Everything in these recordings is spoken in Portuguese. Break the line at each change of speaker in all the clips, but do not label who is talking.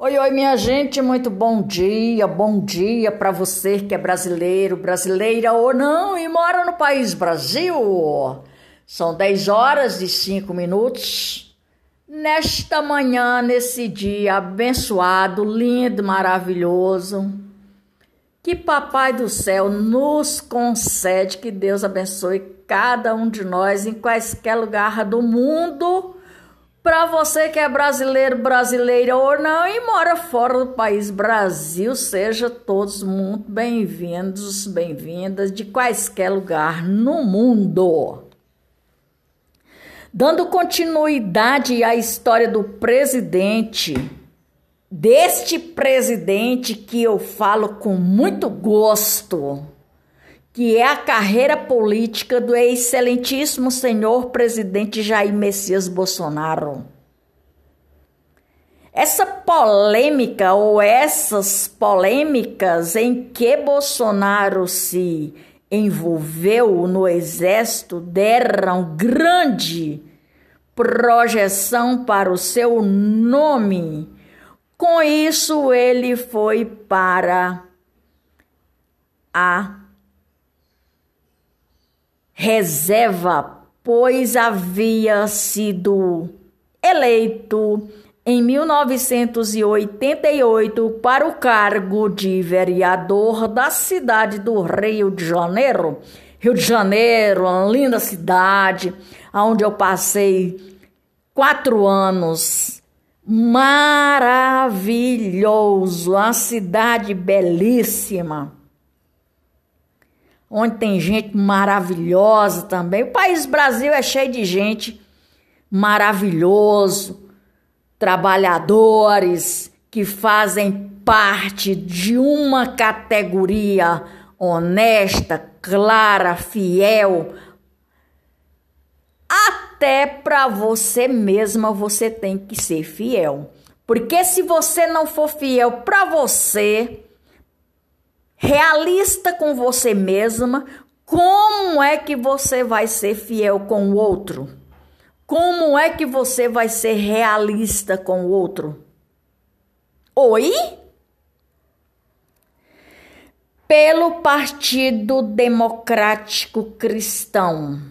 Oi, oi, minha gente, muito bom dia, bom dia para você que é brasileiro, brasileira ou não e mora no país Brasil. São 10 horas e 5 minutos. Nesta manhã, nesse dia abençoado, lindo, maravilhoso, que Papai do Céu nos concede, que Deus abençoe cada um de nós em quaisquer lugar do mundo para você que é brasileiro, brasileira ou não e mora fora do país Brasil, seja todos muito bem-vindos, bem-vindas de quaisquer lugar no mundo. Dando continuidade à história do presidente, deste presidente que eu falo com muito gosto, que é a carreira política do excelentíssimo senhor presidente Jair Messias Bolsonaro. Essa polêmica ou essas polêmicas em que Bolsonaro se envolveu no exército deram grande projeção para o seu nome. Com isso, ele foi para a reserva, pois havia sido eleito em 1988 para o cargo de vereador da cidade do Rio de Janeiro. Rio de Janeiro, uma linda cidade, onde eu passei quatro anos. Maravilhoso, uma cidade belíssima onde tem gente maravilhosa também. O país Brasil é cheio de gente maravilhoso, trabalhadores que fazem parte de uma categoria honesta, clara, fiel. Até para você mesma você tem que ser fiel. Porque se você não for fiel para você, realista com você mesma, como é que você vai ser fiel com o outro? Como é que você vai ser realista com o outro? Oi? Pelo Partido Democrático Cristão,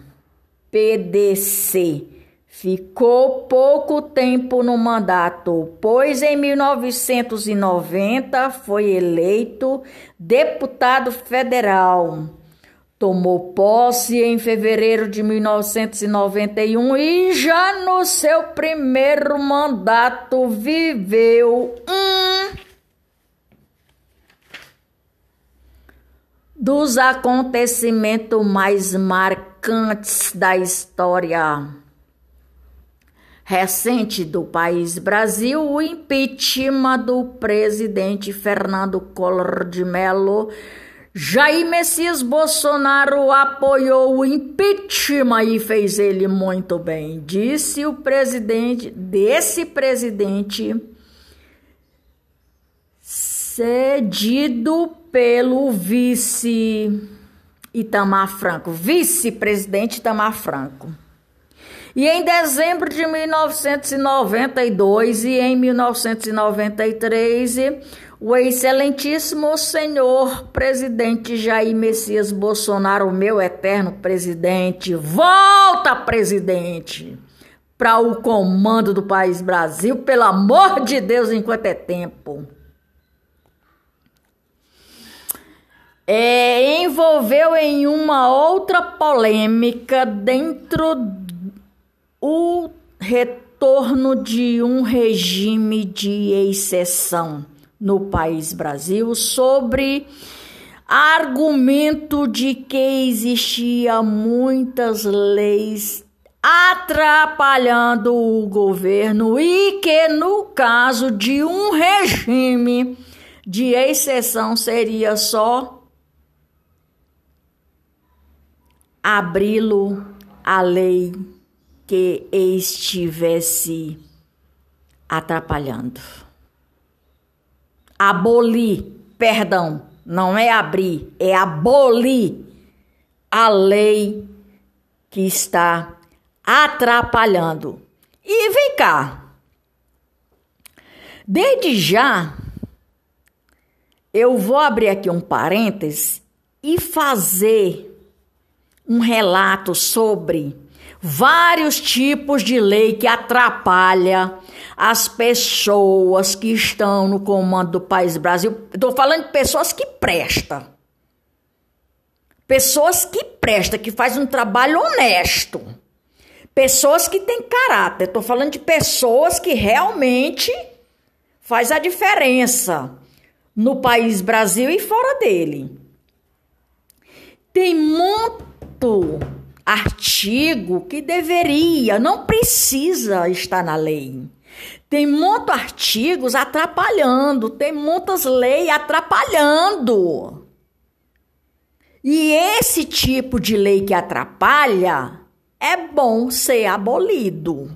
PDC Ficou pouco tempo no mandato, pois em 1990 foi eleito deputado federal. Tomou posse em fevereiro de 1991 e já no seu primeiro mandato viveu um dos acontecimentos mais marcantes da história recente do país Brasil, o impeachment do presidente Fernando Collor de Mello. Jair Messias Bolsonaro apoiou o impeachment e fez ele muito bem, disse o presidente desse presidente cedido pelo vice Itamar Franco, vice-presidente Itamar Franco. E em dezembro de 1992 e em 1993, o excelentíssimo senhor presidente Jair Messias Bolsonaro, meu eterno presidente, volta presidente para o comando do país Brasil, pelo amor de Deus, enquanto é tempo. É, envolveu em uma outra polêmica dentro o retorno de um regime de exceção no país Brasil sobre argumento de que existia muitas leis atrapalhando o governo e que no caso de um regime de exceção seria só abri-lo a lei que estivesse atrapalhando. Abolir, perdão, não é abrir, é abolir a lei que está atrapalhando. E vem cá. Desde já, eu vou abrir aqui um parênteses e fazer um relato sobre vários tipos de lei que atrapalha as pessoas que estão no comando do país Brasil. Estou falando de pessoas que prestam. Pessoas que prestam, que fazem um trabalho honesto. Pessoas que têm caráter. Estou falando de pessoas que realmente faz a diferença no país Brasil e fora dele. Tem muito artigo que deveria, não precisa estar na lei. Tem muitos artigos atrapalhando, tem muitas leis atrapalhando. E esse tipo de lei que atrapalha é bom ser abolido.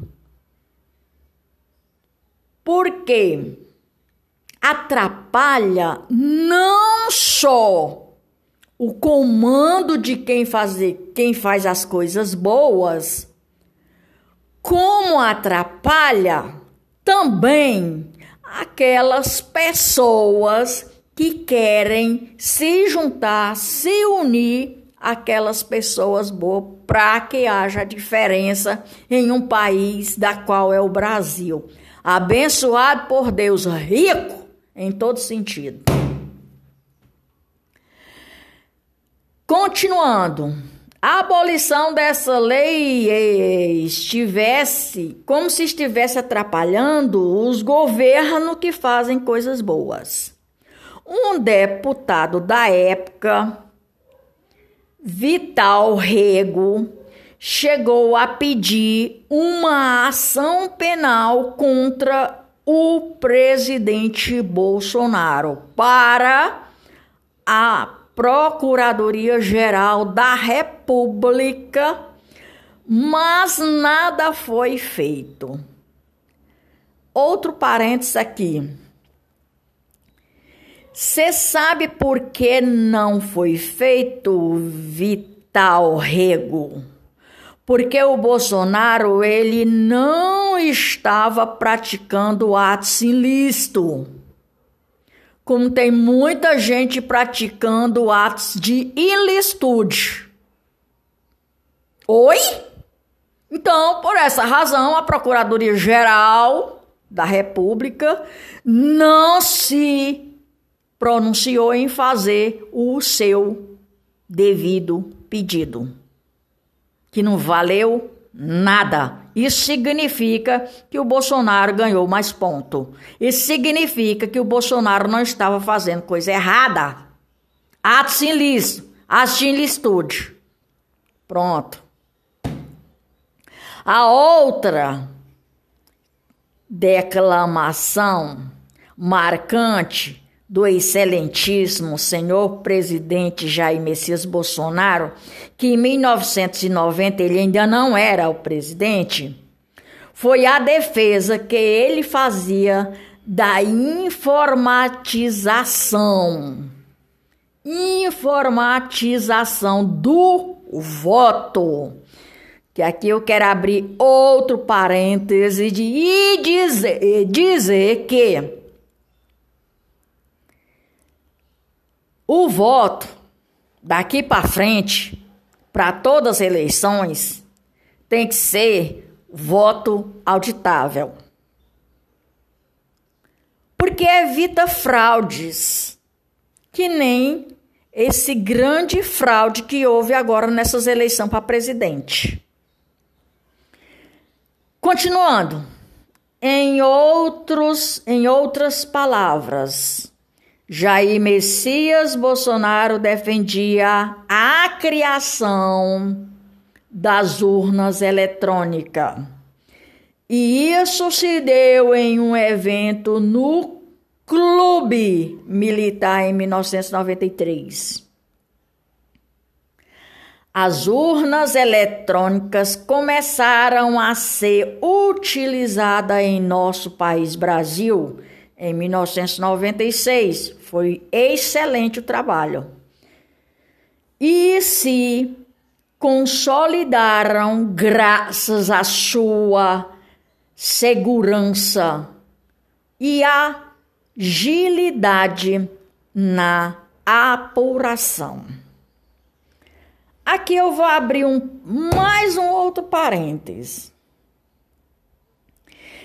Porque atrapalha não só o comando de quem, fazer, quem faz as coisas boas, como atrapalha também aquelas pessoas que querem se juntar, se unir aquelas pessoas boas para que haja diferença em um país da qual é o Brasil, abençoado por Deus, rico em todo sentido. Continuando, a abolição dessa lei estivesse como se estivesse atrapalhando os governos que fazem coisas boas. Um deputado da época, Vital Rego, chegou a pedir uma ação penal contra o presidente Bolsonaro para a Procuradoria-Geral da República, mas nada foi feito. Outro parênteses aqui. Você sabe por que não foi feito Vital Rego? Porque o Bolsonaro ele não estava praticando atos ilícitos como tem muita gente praticando atos de ilicitude. Oi? Então, por essa razão, a Procuradoria Geral da República não se pronunciou em fazer o seu devido pedido, que não valeu nada. Isso significa que o Bolsonaro ganhou mais ponto. Isso significa que o Bolsonaro não estava fazendo coisa errada. Atos ilícitos, atos de ilicitude. Pronto. A outra declamação marcante do excelentíssimo senhor presidente Jair Messias Bolsonaro, que em 1990 ele ainda não era o presidente, foi a defesa que ele fazia da informatização. Informatização do voto. Que aqui eu quero abrir outro parêntese de, e dizer, dizer que O voto daqui para frente, para todas as eleições, tem que ser voto auditável. Porque evita fraudes, que nem esse grande fraude que houve agora nessas eleições para presidente. Continuando, em outros, em outras palavras, Jair Messias Bolsonaro defendia a criação das urnas eletrônicas. E isso se deu em um evento no Clube Militar em 1993. As urnas eletrônicas começaram a ser utilizadas em nosso país Brasil em 1996. Foi excelente o trabalho. E se consolidaram graças à sua segurança e agilidade na apuração. Aqui eu vou abrir um, mais um outro parêntese.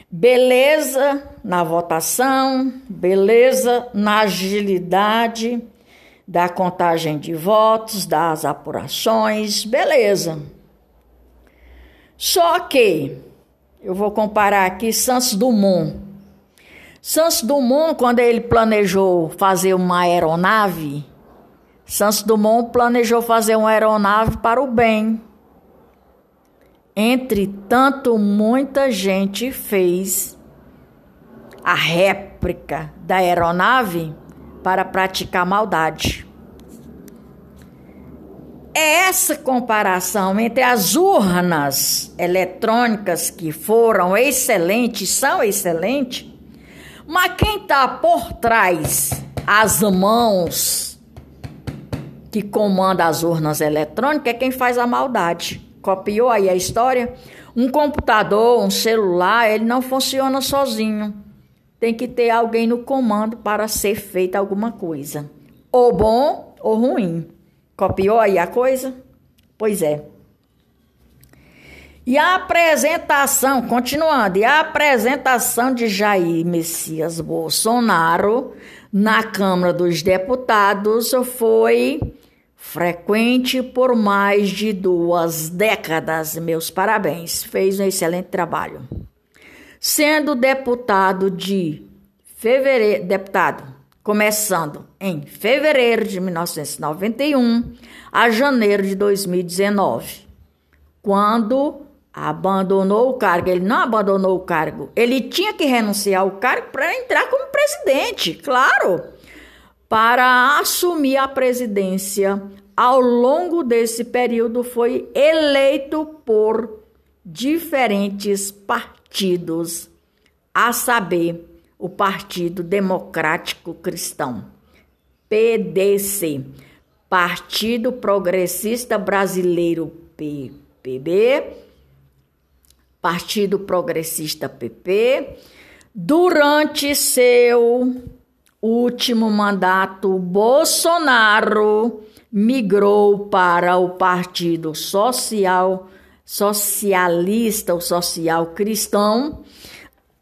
Beleza na votação, beleza na agilidade da contagem de votos, das apurações, beleza. Só que eu vou comparar aqui Santos Dumont. Santos Dumont, quando ele planejou fazer uma aeronave, Santos Dumont planejou fazer uma aeronave para o bem. Entretanto, muita gente fez a réplica da aeronave para praticar maldade. É essa comparação entre as urnas eletrônicas que foram excelentes, são excelentes, mas quem está por trás, as mãos que comanda as urnas eletrônicas é quem faz a maldade. Copiou aí a história? Um computador, um celular, ele não funciona sozinho. Tem que ter alguém no comando para ser feita alguma coisa. Ou bom ou ruim. Copiou aí a coisa? Pois é. E a apresentação, continuando, e a apresentação de Jair Messias Bolsonaro na Câmara dos Deputados foi frequente por mais de duas décadas. Meus parabéns, fez um excelente trabalho. Sendo deputado de fevereiro, deputado, começando em fevereiro de 1991 a janeiro de 2019, quando abandonou o cargo. Ele não abandonou o cargo, ele tinha que renunciar ao cargo para entrar como presidente, claro para assumir a presidência ao longo desse período foi eleito por diferentes partidos, a saber, o Partido Democrático Cristão, PDC, Partido Progressista Brasileiro, PPB, Partido Progressista PP, durante seu último mandato, Bolsonaro migrou para o Partido Social Socialista ou Social Cristão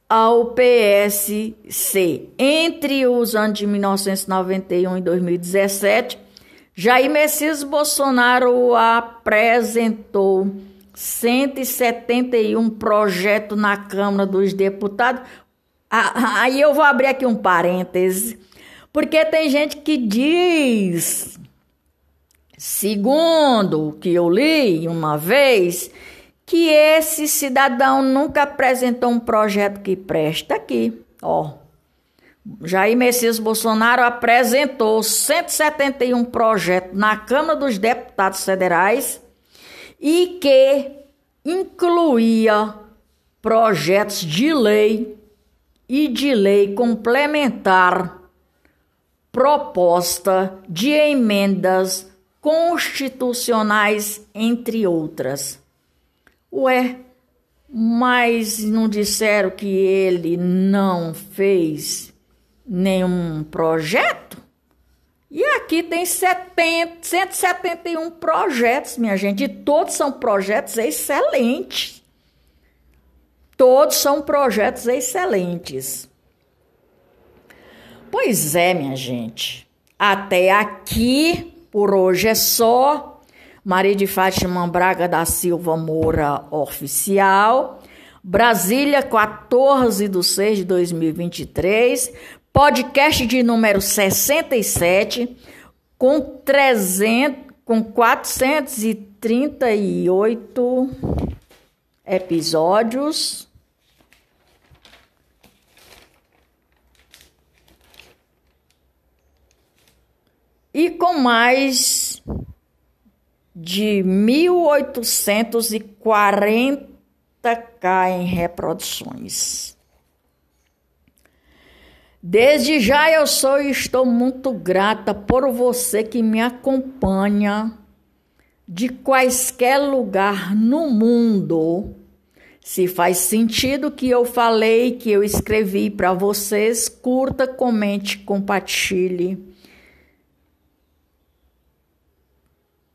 ao PSC. Entre os anos de 1991 e 2017, Jair Messias Bolsonaro apresentou 171 projetos na Câmara dos Deputados, Aí eu vou abrir aqui um parêntese, porque tem gente que diz, segundo que eu li uma vez, que esse cidadão nunca apresentou um projeto que presta aqui, ó. Jair Messias Bolsonaro apresentou 171 projetos na Câmara dos Deputados Federais e que incluía projetos de lei e de lei complementar proposta de emendas constitucionais, entre outras. Ué, mas não disseram que ele não fez nenhum projeto? E aqui tem 70, 171 projetos, minha gente, e todos são projetos excelentes. Todos são projetos excelentes. Pois é, minha gente. Até aqui, por hoje é só. Maria de Fátima Braga da Silva Moura, oficial. Brasília, 14 de 6 de 2023. Podcast de número 67, com 300, com 438 episódios. E com mais de 1840k em reproduções. Desde já eu sou e estou muito grata por você que me acompanha de quaisquer lugar no mundo, Se faz sentido que eu falei, que eu escrevi para vocês, curta, comente, compartilhe.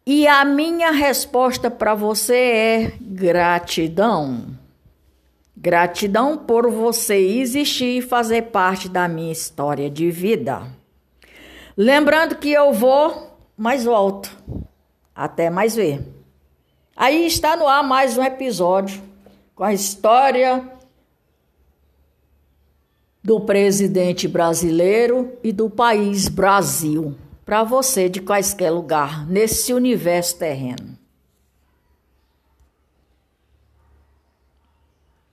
E a minha resposta para você é gratidão. Gratidão por você existir e fazer parte da minha história de vida. Lembrando que eu vou, mas volto. Até mais ver. Aí está no ar mais um episódio com a história do presidente brasileiro e do país Brasil para você de quaisquer lugar nesse universo terreno.